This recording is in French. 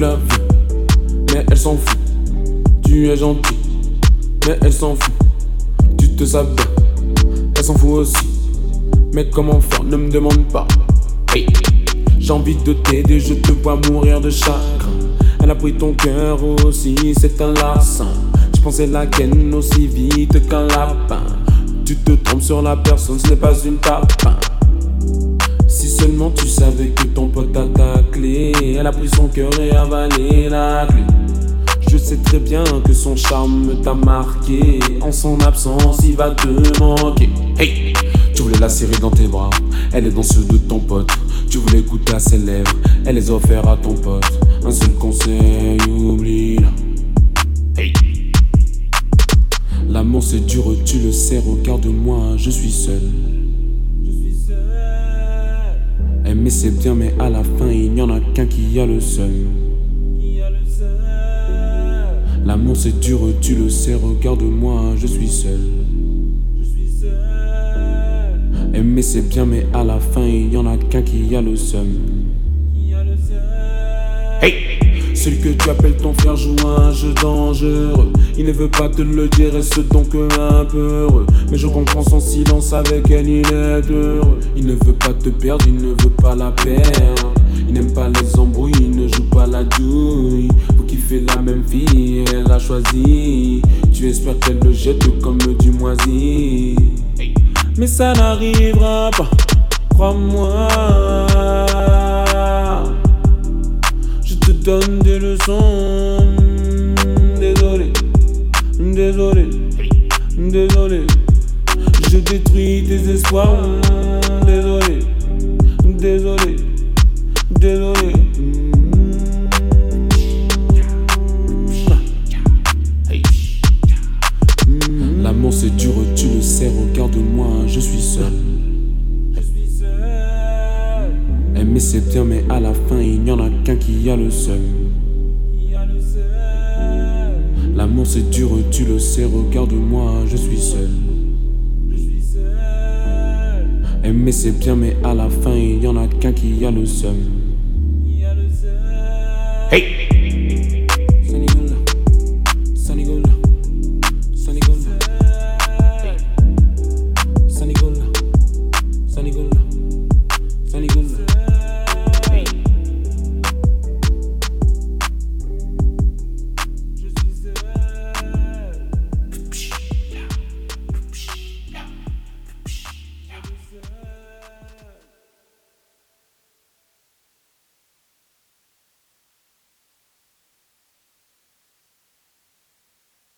la veux, mais elle s'en fout. Tu es gentil, mais elle s'en fout. Tu te sabres, elle s'en fout aussi. Mais comment faire, ne me demande pas. Hey. J'ai envie de t'aider, je te vois mourir de chagrin. Elle a pris ton cœur aussi, c'est un larcin. Je pensais la ken aussi vite qu'un lapin. Tu te trompes sur la personne, ce n'est pas une tapin. Si seulement tu savais que ton elle a pris son cœur et avalé la clé. Je sais très bien que son charme t'a marqué. En son absence, il va te manquer. Hey! Tu voulais la serrer dans tes bras, elle est dans ceux de ton pote. Tu voulais goûter à ses lèvres, elle les a offerts à ton pote. Un seul conseil, oublie-la. Hey! L'amour c'est dur, tu le sais, regarde-moi, je suis seul. Aimer c'est bien, mais à la fin, il n'y en a qu'un qui a le seul. L'amour c'est dur, tu le sais, regarde-moi, je suis seul. Aimer c'est bien, mais à la fin, il n'y en a qu'un qui a le seul. Celui que tu appelles ton frère joue un jeu dangereux. Il ne veut pas te le dire, reste donc un peu heureux. Mais je comprends son silence, avec elle il est heureux. Il ne veut pas te perdre, il ne veut pas la perdre. Il n'aime pas les embrouilles, il ne joue pas la douille. Vous kiffez la même fille, elle a choisi. Tu espères qu'elle le jette comme du moisi. Mais ça n'arrivera pas, crois-moi. Donne des leçons. Désolé, désolé, désolé. Je détruis tes espoirs. Désolé, désolé, désolé. L'amour c'est dur, tu le sais, regarde-moi, je suis seul. Aimer c'est bien, mais à la fin, il n'y en a qu'un qui a le seul. L'amour c'est dur, tu le sais, regarde-moi, je suis seul. Aimer c'est bien, mais à la fin, il n'y en a qu'un qui a le seul.